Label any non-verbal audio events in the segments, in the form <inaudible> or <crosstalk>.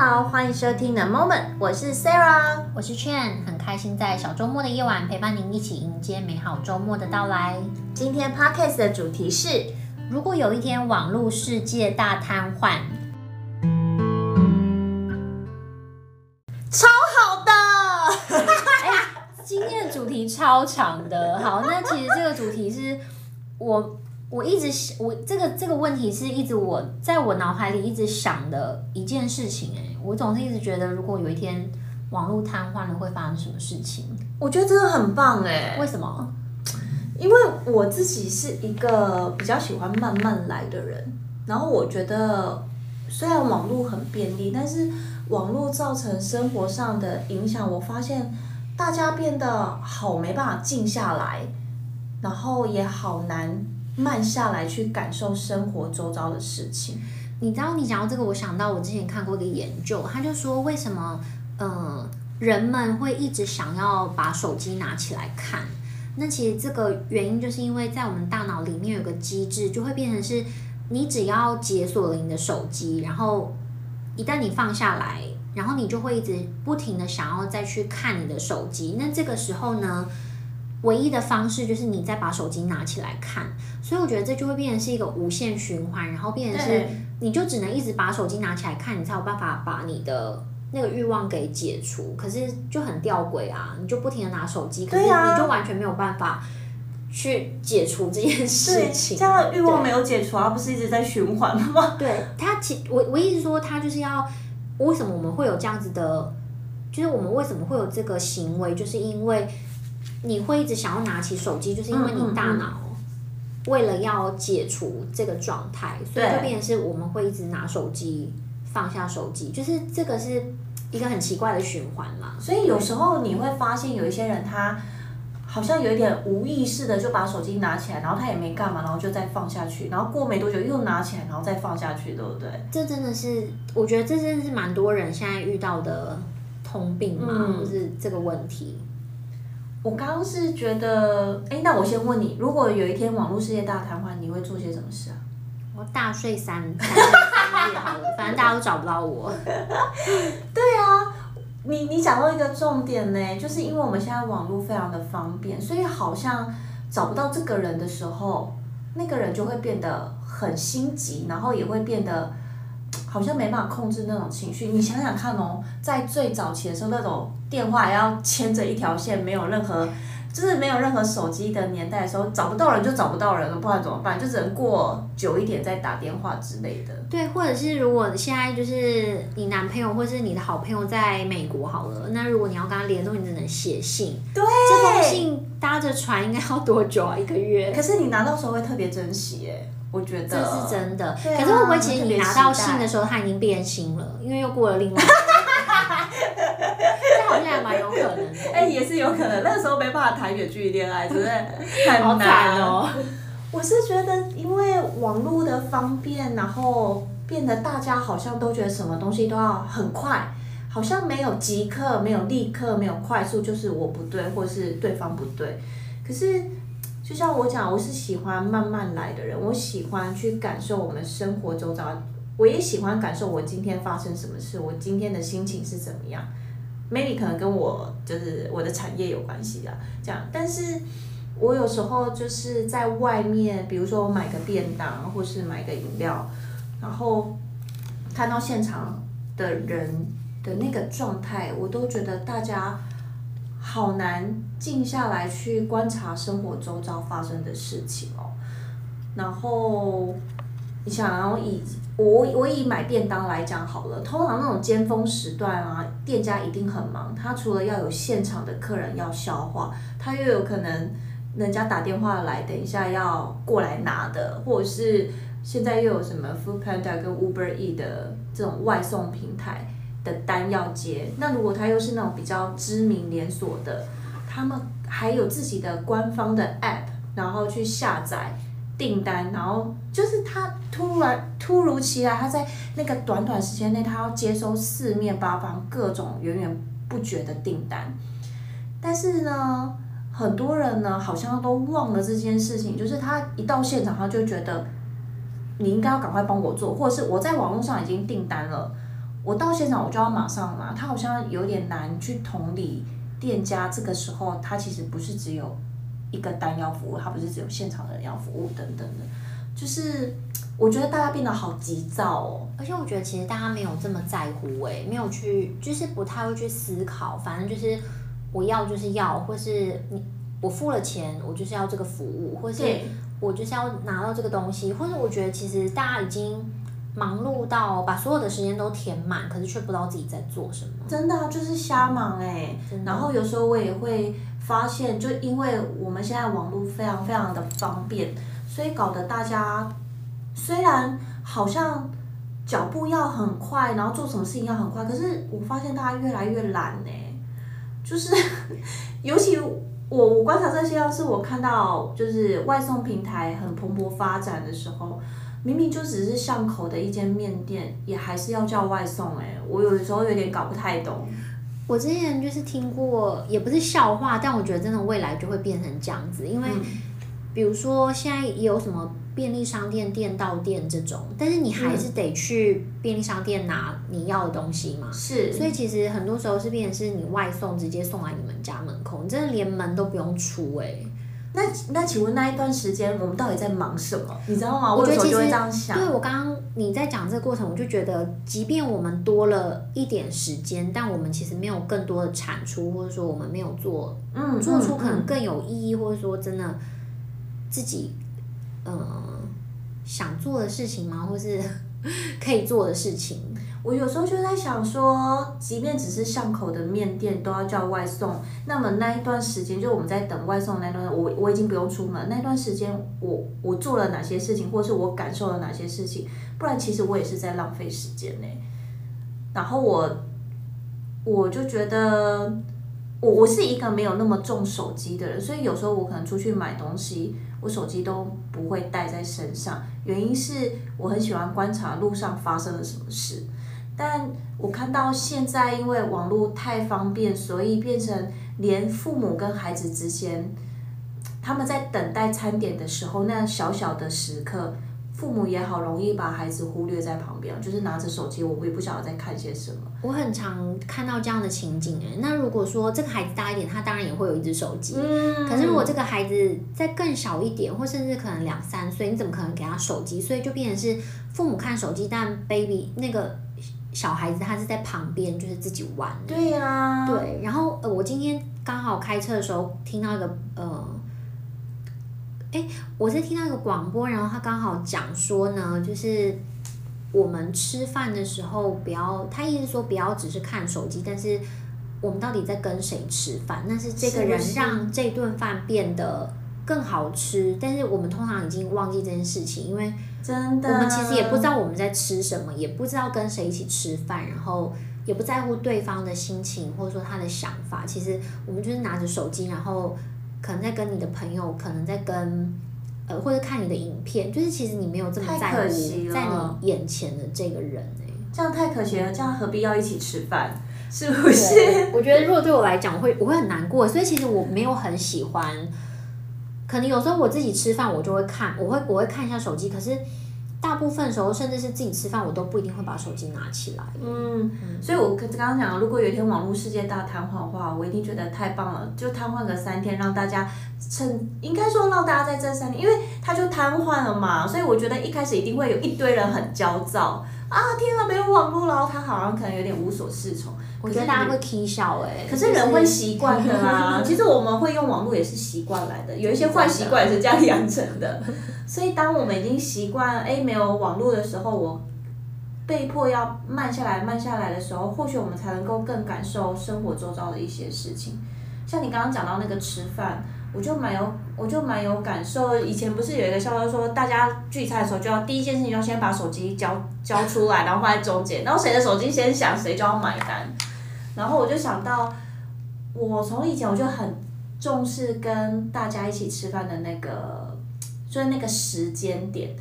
好，欢迎收听 The Moment，我是 Sarah，我是 Chen，很开心在小周末的夜晚陪伴您一起迎接美好周末的到来。今天 Podcast 的主题是：如果有一天网络世界大瘫痪，超好的。<laughs> 哎，今天的主题超长的。好，那其实这个主题是我。我一直想，我这个这个问题是一直我在我脑海里一直想的一件事情。哎，我总是一直觉得，如果有一天网络瘫痪了，会发生什么事情？我觉得真的很棒哎！为什么？因为我自己是一个比较喜欢慢慢来的人，然后我觉得虽然网络很便利，但是网络造成生活上的影响，我发现大家变得好没办法静下来，然后也好难。慢下来去感受生活周遭的事情。你知道，你讲到这个，我想到我之前看过一个研究，他就说为什么，呃，人们会一直想要把手机拿起来看？那其实这个原因就是因为在我们大脑里面有个机制，就会变成是，你只要解锁了你的手机，然后一旦你放下来，然后你就会一直不停的想要再去看你的手机。那这个时候呢，唯一的方式就是你再把手机拿起来看，所以我觉得这就会变成是一个无限循环，然后变成是你就只能一直把手机拿起来看，你才有办法把你的那个欲望给解除。可是就很吊诡啊，你就不停的拿手机，可是你就完全没有办法去解除这件事情。这样欲望没有解除，而不是一直在循环吗？<laughs> 对，它其我我一直说它就是要为什么我们会有这样子的，就是我们为什么会有这个行为，就是因为。你会一直想要拿起手机，就是因为你大脑为了要解除这个状态，所以就变成是我们会一直拿手机，放下手机，就是这个是一个很奇怪的循环嘛。所以有时候你会发现有一些人他好像有一点无意识的就把手机拿起来，然后他也没干嘛，然后就再放下去，然后过没多久又拿起来，然后再放下去，对不对？这真的是，我觉得这真的是蛮多人现在遇到的通病嘛，嗯、就是这个问题。我刚刚是觉得，哎，那我先问你，如果有一天网络世界大瘫痪，你会做些什么事啊？我大睡三三三夜好了，<laughs> 反正大家都找不到我。<laughs> 对啊，你你讲到一个重点呢，就是因为我们现在网络非常的方便，所以好像找不到这个人的时候，那个人就会变得很心急，然后也会变得。好像没办法控制那种情绪，你想想看哦，在最早期的时候，那种电话要牵着一条线，没有任何，就是没有任何手机的年代的时候，找不到人就找不到人了，不然怎么办？就只能过久一点再打电话之类的。对，或者是如果现在就是你男朋友或是你的好朋友在美国好了，那如果你要跟他联络，你只能写信。对，这封信搭着船应该要多久啊？一个月？可是你拿到时候会特别珍惜耶。我觉得这是真的，啊、可是会不会其实你拿到信的时候，它已经变心了，因为又过了另外一个，这好像还蛮有可能的。哎、欸，也是有可能，那个时候没办法谈远距离恋爱，是不是？很难哦。我是觉得，因为网络的方便，然后变得大家好像都觉得什么东西都要很快，好像没有即刻，没有立刻，没有快速，就是我不对，或是对方不对。可是。就像我讲，我是喜欢慢慢来的人，我喜欢去感受我们生活周遭，我也喜欢感受我今天发生什么事，我今天的心情是怎么样。Maybe 可能跟我就是我的产业有关系啊，这样。但是我有时候就是在外面，比如说我买个便当，或是买个饮料，然后看到现场的人的那个状态，我都觉得大家。好难静下来去观察生活周遭发生的事情哦。然后你想要以我我以买便当来讲好了，通常那种尖峰时段啊，店家一定很忙。他除了要有现场的客人要消化，他又有可能人家打电话来，等一下要过来拿的，或者是现在又有什么 Foodpanda 跟 Uber E 的这种外送平台。的单要接，那如果他又是那种比较知名连锁的，他们还有自己的官方的 app，然后去下载订单，然后就是他突然突如其来，他在那个短短时间内，他要接收四面八方各种源源不绝的订单，但是呢，很多人呢好像都忘了这件事情，就是他一到现场，他就觉得你应该要赶快帮我做，或者是我在网络上已经订单了。我到现场我就要马上拿，他好像有点难去同理店家这个时候，他其实不是只有一个单要服务，他不是只有现场的人要服务等等的，就是我觉得大家变得好急躁哦，而且我觉得其实大家没有这么在乎诶、欸，没有去就是不太会去思考，反正就是我要就是要，或是你我付了钱，我就是要这个服务，或是我就是要拿到这个东西，或者我觉得其实大家已经。忙碌到把所有的时间都填满，可是却不知道自己在做什么。真的啊，就是瞎忙哎。然后有时候我也会发现，就因为我们现在网络非常非常的方便，所以搞得大家虽然好像脚步要很快，然后做什么事情要很快，可是我发现大家越来越懒哎。就是 <laughs> 尤其我我观察这些，要是我看到就是外送平台很蓬勃发展的时候。明明就只是巷口的一间面店，也还是要叫外送哎、欸，我有的时候有点搞不太懂。我之前就是听过，也不是笑话，但我觉得真的未来就会变成这样子，因为比如说现在也有什么便利商店店到店这种，但是你还是得去便利商店拿你要的东西嘛。是，所以其实很多时候是变成是你外送直接送来你们家门口，你真的连门都不用出哎、欸。那那请问那一段时间我们到底在忙什么？你知道吗？我有时候就会这样想。对，我刚刚你在讲这个过程，我就觉得，即便我们多了一点时间，但我们其实没有更多的产出，或者说我们没有做，嗯，做出可能更有意义，或者说真的自己，呃，想做的事情吗？<laughs> 或是可以做的事情？我有时候就在想说，即便只是巷口的面店都要叫外送，那么那一段时间，就我们在等外送那段，我我已经不用出门，那段时间我我做了哪些事情，或是我感受了哪些事情？不然其实我也是在浪费时间呢。然后我我就觉得，我我是一个没有那么重手机的人，所以有时候我可能出去买东西，我手机都不会带在身上，原因是我很喜欢观察路上发生了什么事。但我看到现在，因为网络太方便，所以变成连父母跟孩子之间，他们在等待餐点的时候，那小小的时刻，父母也好容易把孩子忽略在旁边，就是拿着手机，我也不晓得在看些什么。我很常看到这样的情景诶。那如果说这个孩子大一点，他当然也会有一只手机。嗯。可是如果这个孩子再更小一点，或甚至可能两三岁，你怎么可能给他手机？所以就变成是父母看手机，但 baby 那个。小孩子他是在旁边，就是自己玩。对呀、啊。对，然后呃，我今天刚好开车的时候听到一个呃，哎，我是听到一个广播，然后他刚好讲说呢，就是我们吃饭的时候不要，他意思说不要只是看手机，但是我们到底在跟谁吃饭？那是这个人让这顿饭变得更好吃，但是我们通常已经忘记这件事情，因为。真的，我们其实也不知道我们在吃什么，也不知道跟谁一起吃饭，然后也不在乎对方的心情或者说他的想法。其实我们就是拿着手机，然后可能在跟你的朋友，可能在跟呃或者看你的影片，就是其实你没有这么在乎在你眼前的这个人哎、欸，这样太可惜了，这样何必要一起吃饭？是不是？我觉得如果对我来讲，我会我会很难过，所以其实我没有很喜欢。可能有时候我自己吃饭，我就会看，我会我会看一下手机。可是大部分时候，甚至是自己吃饭，我都不一定会把手机拿起来。嗯，嗯，所以我刚刚讲，如果有一天网络世界大瘫痪的话，我一定觉得太棒了，就瘫痪个三天，让大家趁，应该说让大家在这三天，因为他就瘫痪了嘛。所以我觉得一开始一定会有一堆人很焦躁啊，天啊，没有网络了，他好像可能有点无所适从。我觉得大家会啼笑哎，可是人会习惯的啦。<laughs> 其实我们会用网络也是习惯来的，有一些坏习惯也是这样养成的。所以当我们已经习惯哎没有网络的时候，我被迫要慢下来慢下来的时候，或许我们才能够更感受生活周遭的一些事情。像你刚刚讲到那个吃饭，我就蛮有我就蛮有感受。以前不是有一个笑话说，大家聚餐的时候就要第一件事情要先把手机交交出来，然后放在中间，然后谁的手机先响，谁就要买单。然后我就想到，我从以前我就很重视跟大家一起吃饭的那个，就是那个时间点，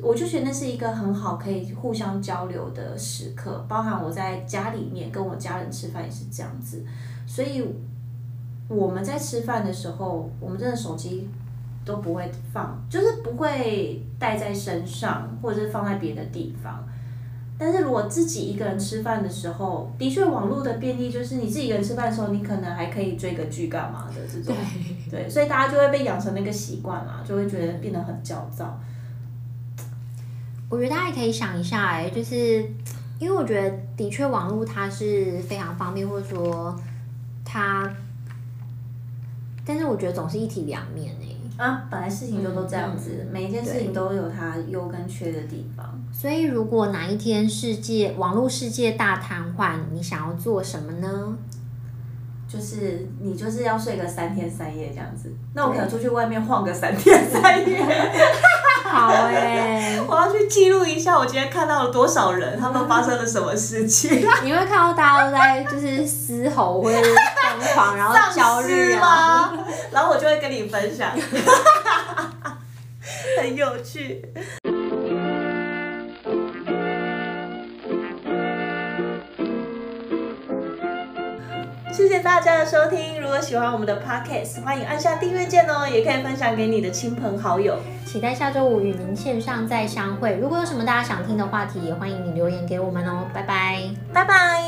我就觉得那是一个很好可以互相交流的时刻，包含我在家里面跟我家人吃饭也是这样子，所以我们在吃饭的时候，我们真的手机都不会放，就是不会带在身上，或者是放在别的地方。但是如果自己一个人吃饭的时候，的确网络的便利就是你自己一个人吃饭的时候，你可能还可以追个剧干嘛的这种。对。对，所以大家就会被养成那个习惯嘛，就会觉得变得很焦躁。我觉得大家也可以想一下，哎，就是因为我觉得的确网络它是非常方便，或者说它，但是我觉得总是一体两面哎。啊，本来事情就都这样子，嗯、每一件事情都有它优跟缺的地方。所以，如果哪一天世界网络世界大瘫痪，你想要做什么呢？就是你就是要睡个三天三夜这样子。那我可能出去外面晃个三天三夜。好哎、欸，<laughs> 我要去记录一下我今天看到了多少人，他们发生了什么事情。你会看到大家都在就是嘶吼或者疯狂，然后焦虑吗？<laughs> 然后我就会跟你分享，<laughs> 很有趣。谢谢大家的收听，如果喜欢我们的 Podcast，欢迎按下订阅键哦，也可以分享给你的亲朋好友。期待下周五与您线上再相会。如果有什么大家想听的话题，也欢迎你留言给我们哦。拜拜，拜拜。